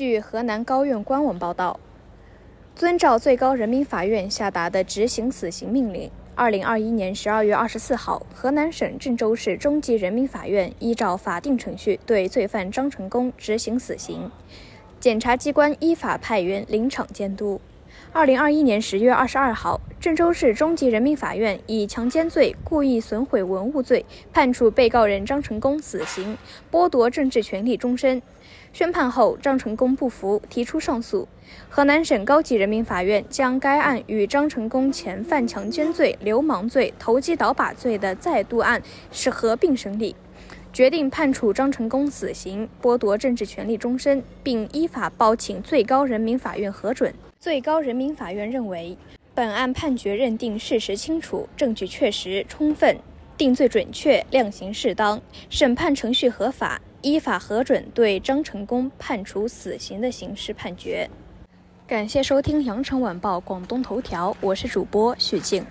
据河南高院官网报道，遵照最高人民法院下达的执行死刑命令，二零二一年十二月二十四号，河南省郑州市中级人民法院依照法定程序对罪犯张成功执行死刑，检察机关依法派员临场监督。二零二一年十月二十二号，郑州市中级人民法院以强奸罪、故意损毁文物罪判处被告人张成功死刑，剥夺政治权利终身。宣判后，张成功不服，提出上诉。河南省高级人民法院将该案与张成功前犯强奸罪、流氓罪、投机倒把罪的再度案是合并审理，决定判处张成功死刑，剥夺政治权利终身，并依法报请最高人民法院核准。最高人民法院认为，本案判决认定事实清楚，证据确实充分，定罪准确，量刑适当，审判程序合法，依法核准对张成功判处死刑的刑事判决。感谢收听羊城晚报广东头条，我是主播许静。